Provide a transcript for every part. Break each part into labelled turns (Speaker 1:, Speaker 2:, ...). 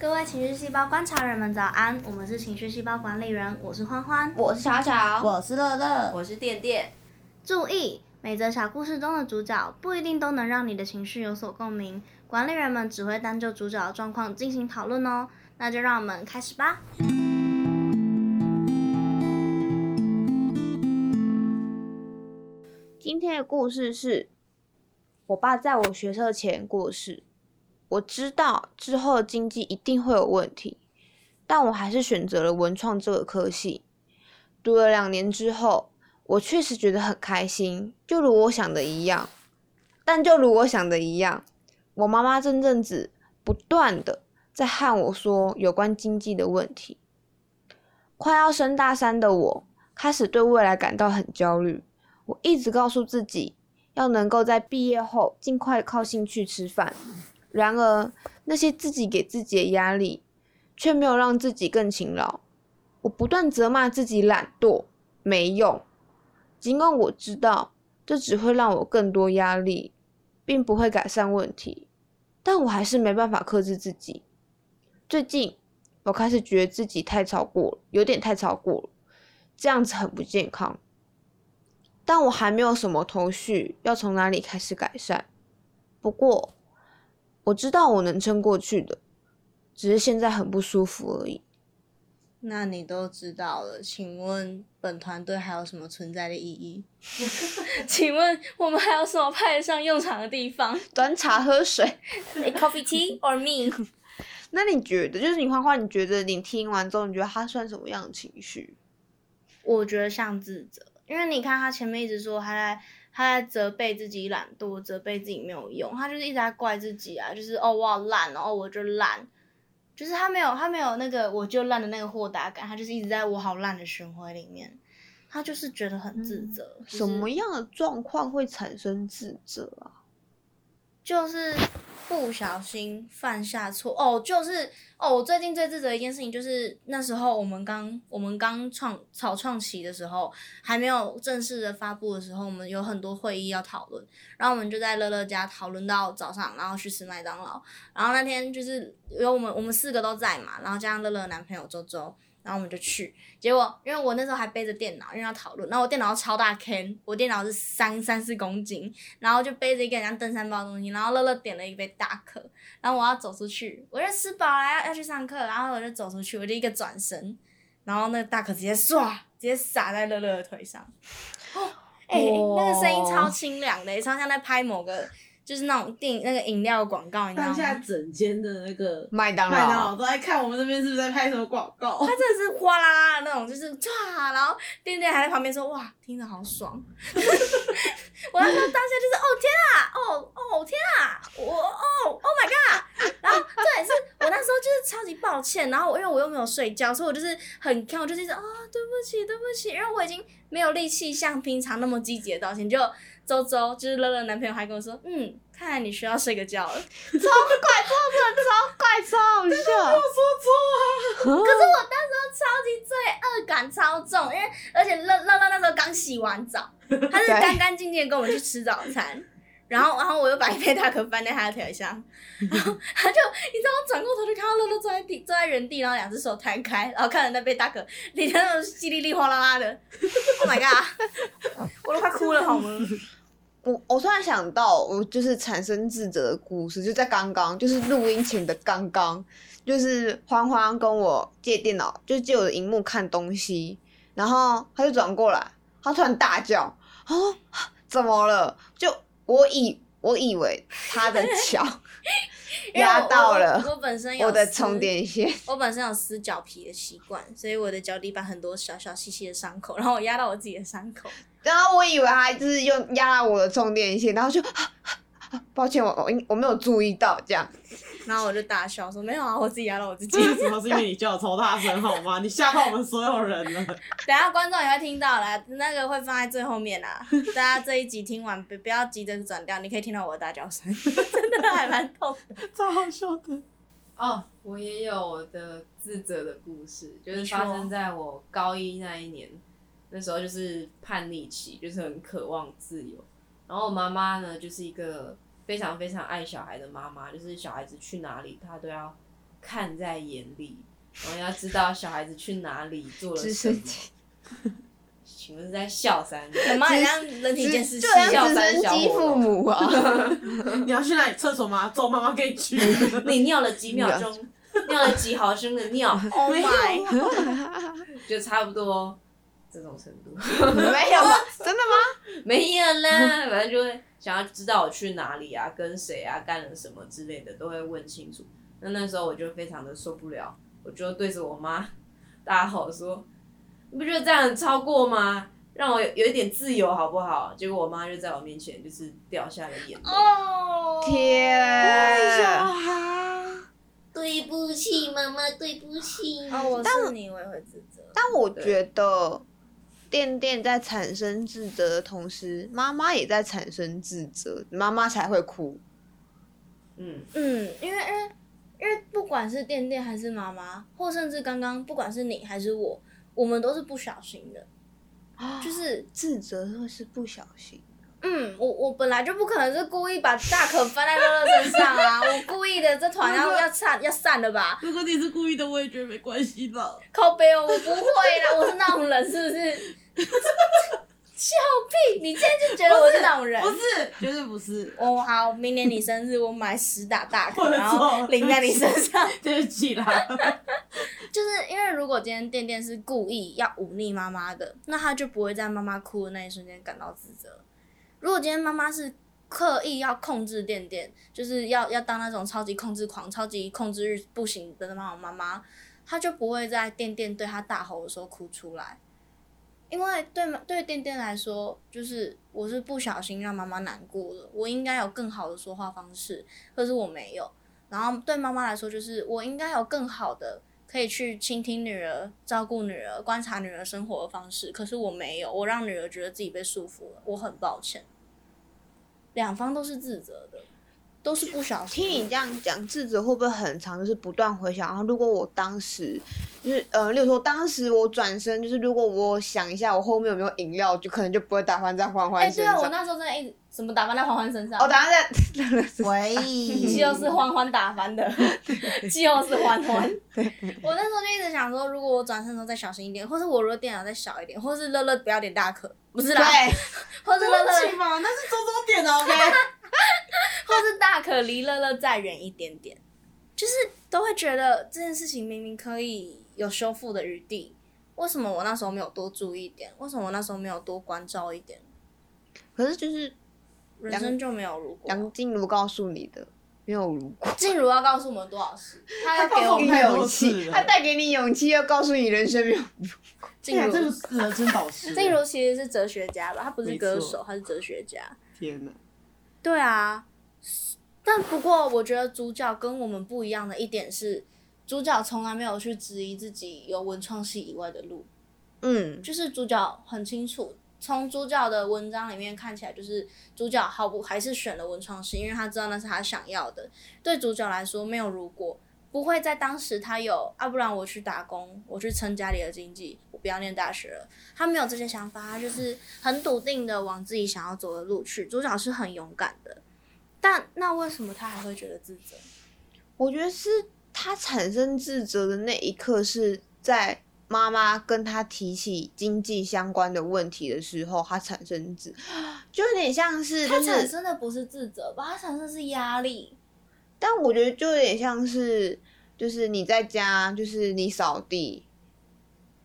Speaker 1: 各位情绪细胞观察人们早安，我们是情绪细胞管理人，我是欢欢，
Speaker 2: 我是巧巧，
Speaker 3: 我是乐乐，
Speaker 4: 我是电电。
Speaker 1: 注意，每则小故事中的主角不一定都能让你的情绪有所共鸣，管理人们只会单就主角的状况进行讨论哦。那就让我们开始吧。
Speaker 2: 今天的故事是，我爸在我学车前过世。我知道之后的经济一定会有问题，但我还是选择了文创这个科系。读了两年之后，我确实觉得很开心，就如我想的一样。但就如我想的一样，我妈妈这阵子不断的在和我说有关经济的问题。快要升大三的我，开始对未来感到很焦虑。我一直告诉自己，要能够在毕业后尽快靠兴趣吃饭。然而，那些自己给自己的压力，却没有让自己更勤劳。我不断责骂自己懒惰、没用，尽管我知道这只会让我更多压力，并不会改善问题，但我还是没办法克制自己。最近，我开始觉得自己太超过了，有点太超过了，这样子很不健康。但我还没有什么头绪，要从哪里开始改善。不过，我知道我能撑过去的，只是现在很不舒服而已。
Speaker 1: 那你都知道了，请问本团队还有什么存在的意义？请问我们还有什么派得上用场的地方？
Speaker 2: 端茶喝水
Speaker 1: ，coffee tea or me？
Speaker 2: 那你觉得，就是你花花，你觉得你听完之后，你觉得他算什么样的情绪？
Speaker 1: 我觉得像自责，因为你看他前面一直说他在。他在责备自己懒惰，责备自己没有用，他就是一直在怪自己啊，就是哦我好烂哦，我就烂，就是他没有他没有那个我就烂的那个豁达感，他就是一直在我好烂的循环里面，他就是觉得很自责。
Speaker 2: 什么样的状况会产生自责啊？
Speaker 1: 就是不小心犯下错哦，就是哦，我最近最自责的一件事情就是那时候我们刚我们刚创草创期的时候，还没有正式的发布的时候，我们有很多会议要讨论，然后我们就在乐乐家讨论到早上，然后去吃麦当劳，然后那天就是有我们我们四个都在嘛，然后加上乐乐男朋友周周。然后我们就去，结果因为我那时候还背着电脑，因为要讨论。然后我电脑超大 can，我电脑是三三四公斤，然后就背着一个人像登山包的东西。然后乐乐点了一杯大可，然后我要走出去，我就吃饱了要去上课，然后我就走出去，我就一个转身，然后那个大可直接唰，直接洒在乐乐的腿上。哦，哎，那个声音超清凉的，超像在拍某个。就是那种电那个饮料广告，你知道吗？
Speaker 3: 现在整间的那个
Speaker 2: 麦当劳
Speaker 3: 都在看我们这边是不是在拍什么广告。
Speaker 1: 他真的是哗啦啦的那种，就是唰，然后店店还在旁边说：“哇，听着好爽。”我那时候当下就是：“哦天啊，哦哦天啊，我哦 Oh my god！” 然后这也是我那时候就是歉，然后因为我又没有睡觉，所以我就是很看，我就是一直啊对不起对不起，因为我已经没有力气像平常那么积极的道歉，就。周周就是乐乐男朋友还跟我说，嗯，看来你需要睡个觉了。超
Speaker 2: 怪，超的超怪，超好笑。
Speaker 3: 我说错 啊！
Speaker 1: 可是我当时超级罪恶感超重，因为而且乐乐乐那时候刚洗完澡，他是干干净净跟我们去吃早餐。然后，然后我又把一杯大可放在他的腿上，然后他就，你知道，我转过头就看到乐乐坐在地，坐在原地，然后两只手摊开，然后看着那杯大可，里面那种稀里里哗啦啦的，Oh my god，我都快哭了，好吗？
Speaker 2: 我我突然想到，我就是产生智者的故事，就在刚刚，就是录音前的刚刚，就是欢欢跟我借电脑，就借我的荧幕看东西，然后他就转过来，他突然大叫，哦，怎么了？就我以我以为他的脚 压到了
Speaker 1: 我本身有
Speaker 2: 我的充电线，
Speaker 1: 我本身有撕脚皮的习惯，所以我的脚底板很多小小细细的伤口，然后我压到我自己的伤口。
Speaker 2: 然后我以为他就是用压我的充电线，然后就，抱歉，我我我没有注意到这样，
Speaker 1: 然后我就大笑说没有啊，我自己压到我自己。
Speaker 3: 主要是因为你叫我超大声好吗？你吓到我们所有人了。
Speaker 1: 等下观众也会听到啦，那个会放在最后面啦。大家这一集听完不不要急着转掉，你可以听到我的大叫声，真的还蛮痛的，
Speaker 3: 超好笑的。
Speaker 4: 哦，我也有我的自责的故事，就是发生在我高一那一年。那时候就是叛逆期，就是很渴望自由。然后我妈妈呢，就是一个非常非常爱小孩的妈妈，就是小孩子去哪里，她都要看在眼里，然后要知道小孩子去哪里做了什么请问是在笑三？
Speaker 1: 我妈很像人体监视器
Speaker 2: 就，像
Speaker 4: 笑
Speaker 2: 直升机父母啊，
Speaker 3: 你要去哪里厕所吗？走，妈妈可以去。
Speaker 4: 你尿了几秒钟？尿了几毫升的尿
Speaker 1: ？Oh
Speaker 3: 没有
Speaker 1: my，
Speaker 4: 就差不多这种程度。
Speaker 2: 没有吗？真的吗？
Speaker 4: 没有啦，反正就会想要知道我去哪里啊，跟谁啊，干了什么之类的，都会问清楚。那那时候我就非常的受不了，我就对着我妈大吼说：“你不觉得这样很超过吗？让我有有一点自由好不好？”结果我妈就在我面前就是掉下了眼泪。
Speaker 1: 哦，
Speaker 2: 天，
Speaker 3: 孩，
Speaker 4: 对不起，妈妈，对不起。
Speaker 1: 哦，我是你，我也会自责。
Speaker 2: 但我觉得店店在产生自责的同时，妈妈也在产生自责，妈妈才会哭。
Speaker 4: 嗯，
Speaker 1: 嗯，因为因为因为不管是店店还是妈妈，或甚至刚刚不管是你还是我，我们都是不小心的，就是
Speaker 2: 自责会是不小心，
Speaker 1: 嗯，我我本来就不可能是故意把大可翻在乐乐身上啊，我故意的，这团要要散要散了吧？
Speaker 3: 如果你是故意的，我也觉得没关系吧。
Speaker 1: 靠背哦，我不会啦，我是那种人，是不是？笑屁！你今天就觉得我是那种人？
Speaker 3: 不是，绝对不是。
Speaker 1: 哦，好，明年你生日我买十打大 可，然后淋在你身上。
Speaker 3: 对不起啦。
Speaker 1: 就是因为如果今天店店是故意要忤逆妈妈的，那他就不会在妈妈哭的那一瞬间感到自责。如果今天妈妈是刻意要控制店店，就是要要当那种超级控制狂、超级控制欲不行的那种妈妈，她就不会在店店对她大吼的时候哭出来。因为对对店店来说，就是我是不小心让妈妈难过了，我应该有更好的说话方式，可是我没有。然后对妈妈来说，就是我应该有更好的可以去倾听女儿、照顾女儿、观察女儿生活的方式，可是我没有，我让女儿觉得自己被束缚了，我很抱歉。两方都是自责的，都是不小心。
Speaker 2: 听你这样讲，自责会不会很长？就是不断回想。然后，如果我当时就是呃，例如说，当时我转身，就是如果我想一下，我后面有没有饮料，就可能就不会打翻在欢
Speaker 1: 哎、对啊。我那时候真的一直什么打翻在欢欢身上，
Speaker 2: 哦，打翻在，
Speaker 3: 喂，
Speaker 1: 就是欢欢打翻的，就是欢欢。我那时候就一直想说，如果我转身的时候再小心一点，或是我如果电脑再小一点，或是乐乐不要点大可，不是啦，
Speaker 2: 对，
Speaker 1: 或是乐乐
Speaker 3: 那是周周点的 OK。
Speaker 1: 或是大可离乐乐再远一点点，就是都会觉得这件事情明明可以有修复的余地，为什么我那时候没有多注意一点？为什么我那时候没有多关照一点？
Speaker 2: 可是就是
Speaker 1: 人生就没有如果。
Speaker 2: 梁静茹告诉你的，没有如果。
Speaker 1: 静茹要告诉我们多少事？她要给我们
Speaker 2: 勇气，
Speaker 3: 了
Speaker 2: 他带给你勇气，又告诉你人生没有如果。
Speaker 1: 静茹
Speaker 3: 哎这个是人生导师。
Speaker 1: 静茹其实是哲学家吧？她不是歌手，她是哲学家。
Speaker 3: 天哪，
Speaker 1: 对啊，但不过我觉得主角跟我们不一样的一点是，主角从来没有去质疑自己有文创系以外的路。
Speaker 2: 嗯，
Speaker 1: 就是主角很清楚，从主角的文章里面看起来，就是主角毫不还是选了文创系，因为他知道那是他想要的。对主角来说，没有如果，不会在当时他有啊，不然我去打工，我去撑家里的经济，我不要念大学了。他没有这些想法，他就是很笃定的往自己想要走的路去。主角是很勇敢的，但那为什么他还会觉得自责？
Speaker 2: 我觉得是他产生自责的那一刻，是在妈妈跟他提起经济相关的问题的时候，他产生自，就有点像是
Speaker 1: 他产，生的不是自责吧，他产生的是压力。
Speaker 2: 但我觉得就有点像是，就是你在家，就是你扫地。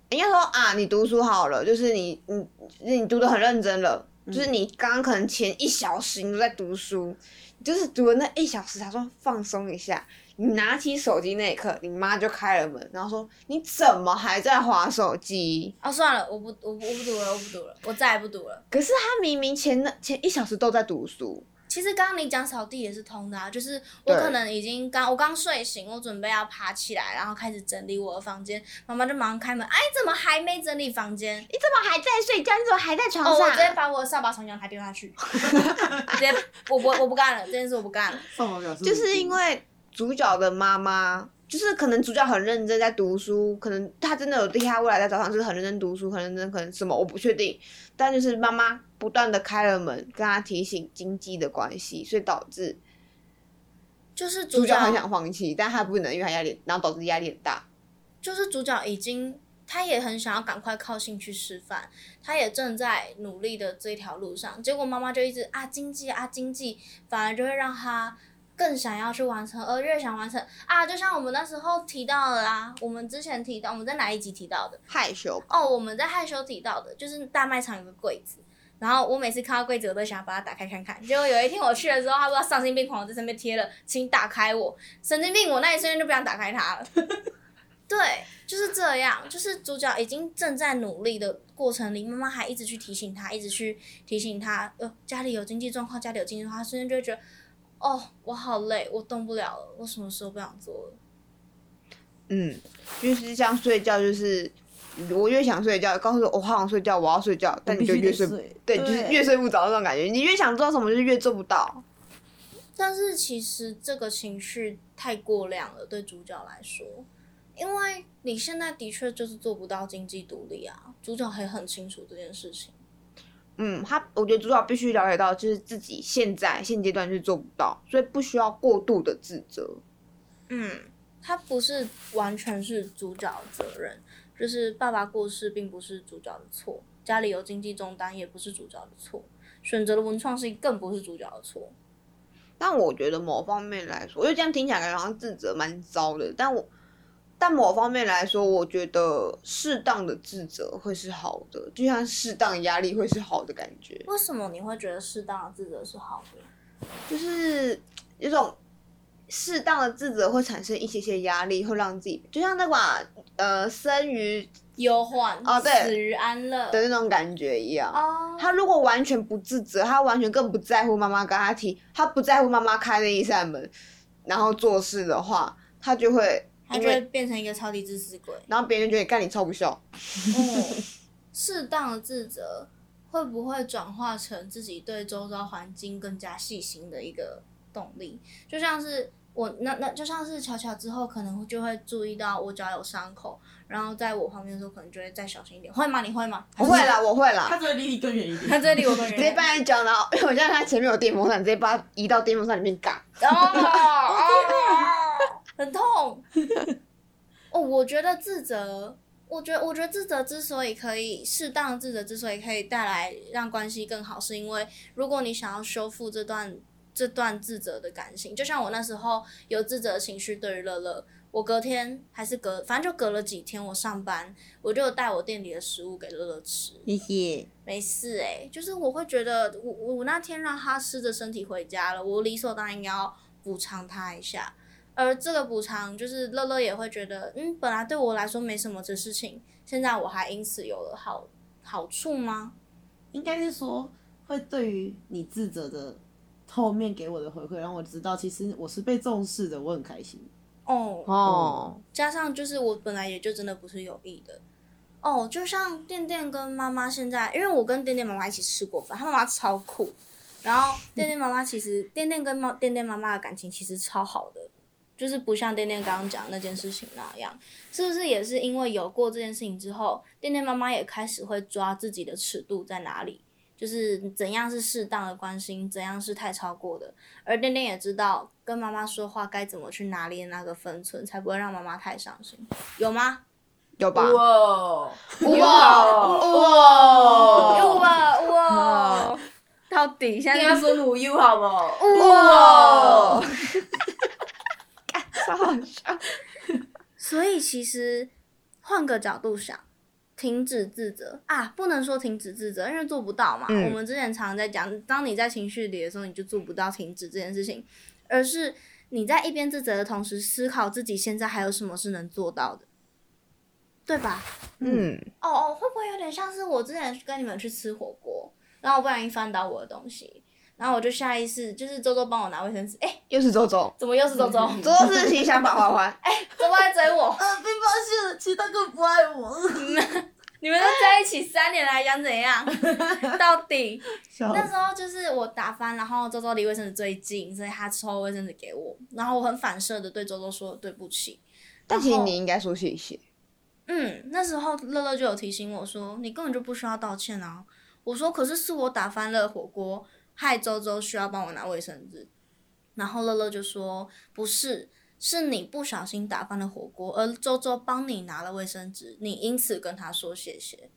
Speaker 2: 应该说啊，你读书好了，就是你你你读的很认真了，就是你刚刚可能前一小时你都在读书，就是读了那一小时，他说放松一下，你拿起手机那一刻，你妈就开了门，然后说你怎么还在划手机？
Speaker 1: 哦，算了，我不，我不，我不读了，我不读了，我再也不读了。
Speaker 2: 可是他明明前那前一小时都在读书，
Speaker 1: 其实刚刚你讲扫地也是通的啊，就是我可能已经刚我刚睡醒，我准备要爬起来，然后开始整理我的房间，妈妈就马上开门，哎，怎么还没整理房间？
Speaker 2: 你怎么还在睡觉？你怎么还在床
Speaker 1: 哦，
Speaker 2: 上？
Speaker 1: 我直接把我的扫把从阳台丢下去，直接我不我不干了，这件事我不干了。
Speaker 3: 上网表示
Speaker 2: 就是因为主角的妈妈，就是可能主角很认真在读书，可能他真的有替他未来在早上就是很认真读书，很认真，可能什么我不确定，但就是妈妈不断的开了门，跟他提醒经济的关系，所以导致
Speaker 1: 就是主角
Speaker 2: 很想放弃，但他不能，因为他压力，然后导致压力很大。
Speaker 1: 就是主角已经，他也很想要赶快靠兴趣吃饭，他也正在努力的这条路上。结果妈妈就一直啊经济啊经济，反而就会让他更想要去完成，而越想完成啊，就像我们那时候提到的啦，我们之前提到，我们在哪一集提到的？
Speaker 2: 害羞，
Speaker 1: 哦，我们在害羞提到的，就是大卖场有个柜子。然后我每次看到柜子，我都想要把它打开看看。结果有一天我去的时候，他不知道丧心病狂地在上面贴了“请打开我”，神经病！我那一瞬间就不想打开它了。对，就是这样，就是主角已经正在努力的过程里，妈妈还一直去提醒他，一直去提醒他，呃，家里有经济状况，家里有经济状况，他瞬间就会觉得，哦，我好累，我动不了了，我什么事都不想做了。
Speaker 2: 嗯，就是像睡觉，就是我越想睡觉，告诉我我好想睡觉，我要睡觉，但你就越睡不，对，就是越睡不着那种感觉。你越想做什么，就越做不到。
Speaker 1: 但是其实这个情绪太过量了，对主角来说，因为你现在的确就是做不到经济独立啊，主角还很清楚这件事情。
Speaker 2: 嗯，他我觉得主角必须了解到，就是自己现在现阶段是做不到，所以不需要过度的自责。
Speaker 1: 嗯，他不是完全是主角的责任，就是爸爸过世并不是主角的错，家里有经济重担也不是主角的错，选择了文创系更不是主角的错。
Speaker 2: 但我觉得某方面来说，因为这样听起来感觉好像自责蛮糟的，但我但某方面来说，我觉得适当的自责会是好的，就像适当压力会是好的感觉，
Speaker 1: 为什么你会觉得适当的自责是好的？
Speaker 2: 就是有种适当的自责会产生一些些压力，会让自己就像那个呃生于
Speaker 1: 忧患
Speaker 2: 哦对
Speaker 1: 死于安乐
Speaker 2: 的那种感觉一样。
Speaker 1: 哦，
Speaker 2: 他如果完全不自责，他完全更不在乎妈妈跟他提，他不在乎妈妈开那一扇门，然后做事的话，他就会
Speaker 1: 他就会，变成一个超级自私鬼。
Speaker 2: 然后别人觉得干你超不孝。
Speaker 1: 哦，适当的自责会不会转化成自己对周遭环境更加细心的一个动力？就像是我那那就像是巧巧之后可能就会注意到我脚有伤口，然后在我旁边的时候可能就会再小心一点。会吗？你会吗？
Speaker 2: 我会啦，我会啦
Speaker 3: 他。只会离你更远一点。
Speaker 1: 他这里我更远
Speaker 2: 直接搬在脚，然后因为我现在他前面有电风扇，直接把它移到电风扇里面嘎。
Speaker 1: 哦，很痛。哦，我觉得自责，我觉得我觉得自责之所以可以适当自责之所以可以带来让关系更好，是因为如果你想要修复这段这段自责的感情，就像我那时候有自责的情绪对于乐乐。我隔天还是隔，反正就隔了几天，我上班我就有带我店里的食物给乐乐吃，
Speaker 3: 谢谢。
Speaker 1: 没事哎、就是我会觉得我我我那天让他湿着身体回家了，我理所当然应该要补偿他一下。而这个补偿就是乐乐也会觉得，嗯，本来对我来说没什么的事情，现在我还因此有了好好处吗？
Speaker 3: 应该是说会对于你自责的后面给我的回馈，让我知道其实我是被重视的，我很开心。
Speaker 1: 哦，
Speaker 2: 哦，
Speaker 1: 加上就是我本来也就真的不是有意的。哦，就像店店跟妈妈现在，因为我跟店店妈妈一起吃过饭，她妈妈超酷。然后店店妈妈其实店店跟妈店店妈妈的感情其实超好的，就是不像店店刚刚讲那件事情那样，是不是也是因为有过这件事情之后，店店妈妈也开始会抓自己的尺度在哪里，就是怎样是适当的关心，怎样是太超过的，而店店也知道跟妈妈说话该怎么去拿捏那个分寸，才不会让妈妈太伤心，有吗？
Speaker 2: 有吧？
Speaker 4: 哇
Speaker 2: 哇
Speaker 1: 哇哇？哇！到底现在
Speaker 4: 应该说母 U 好不好？
Speaker 1: 哇！
Speaker 2: 超好笑。
Speaker 1: 所以其实换个角度想，停止自责啊，不能说停止自责，因为做不到嘛。
Speaker 2: 嗯
Speaker 1: 我们之前常常在讲，当你在情绪里的时候，你就做不到停止这件事情，而是你在一边自责的同时，思考自己现在还有什么是能做到的，对吧？
Speaker 2: 嗯，
Speaker 1: 哦哦，会不会有点像是我之前跟你们去吃火锅，然后我不小心翻倒我的东西，然后我就下意识就是周周帮我拿卫生纸，哎、
Speaker 2: 又是周周，
Speaker 1: 怎么又是周周？
Speaker 2: 周周是情想把花花。
Speaker 1: 周周在追我，
Speaker 3: 呃，被发现了，其实他根本不爱我。
Speaker 1: 你们都在一起三年了，还想怎样？到底那时候就是我打翻，然后周周离卫生纸最近，所以他抽卫生纸给我，然后我很反射的对周周说对不起。
Speaker 2: 但其实你应该说谢谢。
Speaker 1: 嗯，那时候乐乐就有提醒我说，你根本就不需要道歉啊。我说，可是是我打翻了火锅，害周周需要帮我拿卫生纸。然后乐乐就说不是，是你不小心打翻了火锅，而周周帮你拿了卫生纸，你因此跟他说谢谢。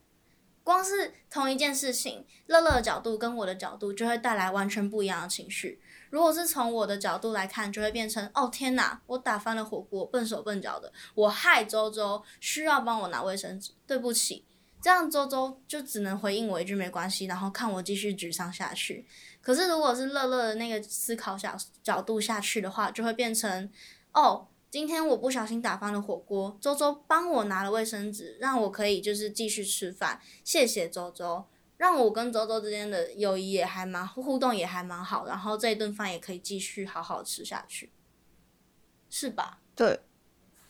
Speaker 1: 光是同一件事情，乐乐的角度跟我的角度就会带来完全不一样的情绪。如果是从我的角度来看，就会变成哦天哪，我打翻了火锅，笨手笨脚的，我害周周需要帮我拿卫生纸，对不起。这样周周就只能回应我一句没关系，然后看我继续沮丧下去。可是如果是乐乐的那个思考角角度下去的话，就会变成哦，今天我不小心打翻了火锅，周周帮我拿了卫生纸，让我可以就是继续吃饭，谢谢周周。让我跟周周之间的友谊也还蛮互动也还蛮好，然后这一顿饭也可以继续好好吃下去，是吧？
Speaker 2: 对，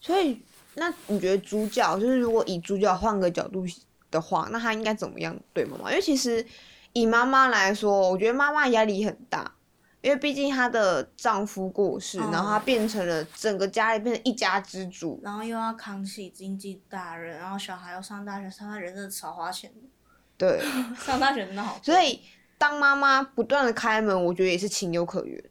Speaker 2: 所以那你觉得主角就是如果以主角换个角度的话，那他应该怎么样对妈妈？因为其实以妈妈来说，我觉得妈妈压力很大，因为毕竟她的丈夫过世，然后她变成了整个家里变成一家之主，
Speaker 1: 然后又要扛起经济大任，然后小孩要上大学，上大学真的超花钱的。
Speaker 2: 对，
Speaker 1: 上大学真的好。
Speaker 2: 所以当妈妈不断的开门，我觉得也是情有可原。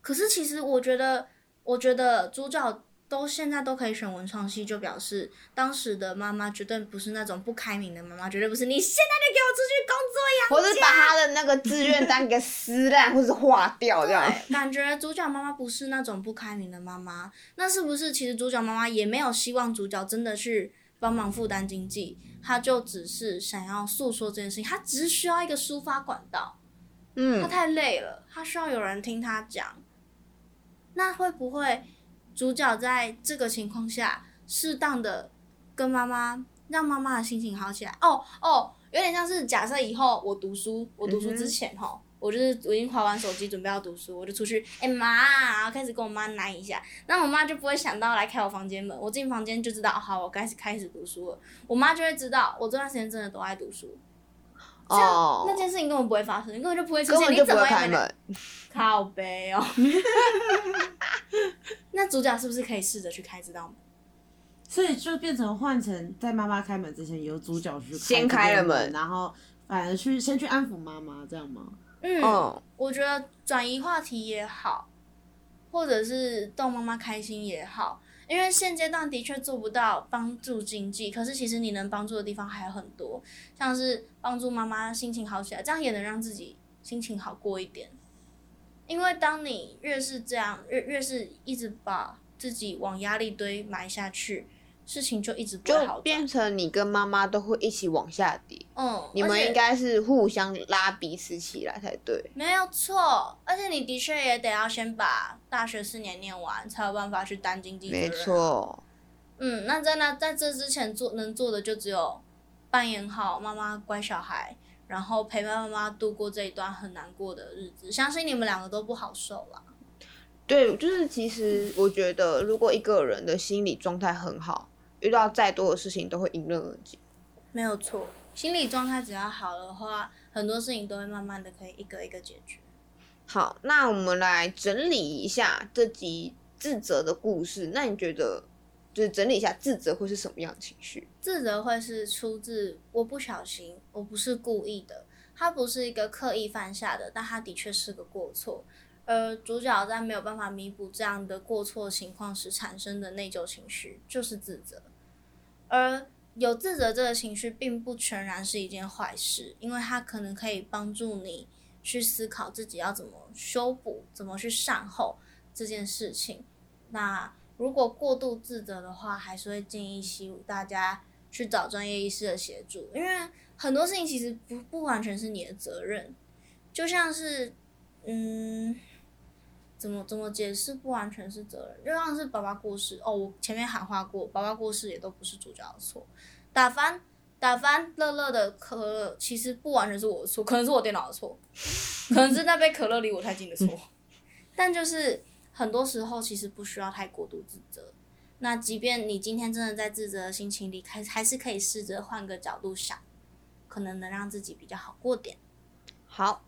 Speaker 1: 可是其实我觉得，我觉得主角都现在都可以选文创系，就表示当时的妈妈绝对不是那种不开明的妈妈，绝对不是你现在就给我出去工作呀，
Speaker 2: 或者把他的那个志愿单给撕烂，或者划掉这样。
Speaker 1: 感觉主角妈妈不是那种不开明的妈妈，那是不是其实主角妈妈也没有希望主角真的去帮忙负担经济？他就只是想要诉说这件事情，他只是需要一个抒发管道。
Speaker 2: 嗯，
Speaker 1: 他太累了，他需要有人听他讲。那会不会主角在这个情况下，适当的跟妈妈，让妈妈的心情好起来？哦哦，有点像是假设以后我读书，我读书之前哈。我就是我已经划完手机，准备要读书，我就出去，哎妈，然后开始跟我妈奶一下，那我妈就不会想到来开我房间门，我进房间就知道，好，我开始开始读书了，我妈就会知道我这段时间真的都爱读书，哦，那件事情根本不会发生，根本就不会出现，你怎么开门？靠背哦，那主角是不是可以试着去开这道门？
Speaker 3: 所以就变成换成在妈妈开门之前，由主角去
Speaker 2: 先开了门，
Speaker 3: 然后反而去先去安抚妈妈，这样吗？
Speaker 1: 嗯，我觉得转移话题也好，或者是逗妈妈开心也好，因为现阶段的确做不到帮助经济，可是其实你能帮助的地方还有很多，像是帮助妈妈心情好起来，这样也能让自己心情好过一点。因为当你越是这样，越越是一直把自己往压力堆埋下去。事情就一直不好，
Speaker 2: 就变成你跟妈妈都会一起往下跌。
Speaker 1: 嗯，
Speaker 2: 你们应该是互相拉彼此起来才对。
Speaker 1: 没有错，而且你的确也得要先把大学四年念完，才有办法去担经济责
Speaker 2: 任。没错。
Speaker 1: 嗯，那在那在这之前做能做的就只有扮演好妈妈乖小孩，然后陪伴妈妈度过这一段很难过的日子。相信你们两个都不好受啦。
Speaker 2: 对，就是其实我觉得，如果一个人的心理状态很好。遇到再多的事情都会迎刃而解，
Speaker 1: 没有错。心理状态只要好的话，很多事情都会慢慢的可以一个一个解决。
Speaker 2: 好，那我们来整理一下这集自责的故事。那你觉得，就是整理一下自责会是什么样的情绪？
Speaker 1: 自责会是出自我不小心，我不是故意的，它不是一个刻意犯下的，但它的确是个过错。而主角在没有办法弥补这样的过错情况时产生的内疚情绪，就是自责。而有自责这个情绪，并不全然是一件坏事，因为它可能可以帮助你去思考自己要怎么修补、怎么去善后这件事情。那如果过度自责的话，还是会建议希大家去找专业医师的协助，因为很多事情其实不不完全是你的责任，就像是，嗯。怎么怎么解释不完全是责任，就像是爸爸过世哦，我前面喊话过，爸爸过世也都不是主角的错。打翻打翻乐乐的可乐，其实不完全是我的错，可能是我电脑的错，可能是那杯可乐离我太近的错。但就是很多时候其实不需要太过度自责。那即便你今天真的在自责的心情里，还还是可以试着换个角度想，可能能让自己比较好过点。
Speaker 2: 好。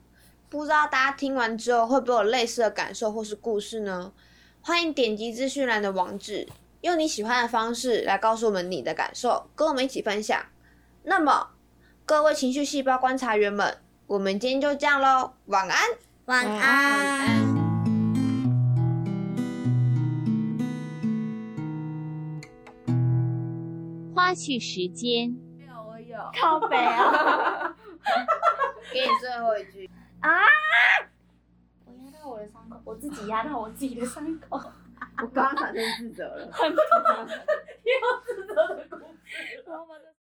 Speaker 2: 不知道大家听完之后会不会有类似的感受或是故事呢？欢迎点击资讯栏的网址，用你喜欢的方式来告诉我们你的感受，跟我们一起分享。那么，各位情绪细胞观察员们，我们今天就这样喽，晚安，
Speaker 1: 晚安。
Speaker 5: 花絮时间。
Speaker 1: 没有我有，
Speaker 2: 靠北啊！给你最后一句，
Speaker 1: 我压到我的伤口，我自己压到我自己的伤口。
Speaker 3: 我刚刚产生自责了。
Speaker 1: 我要把这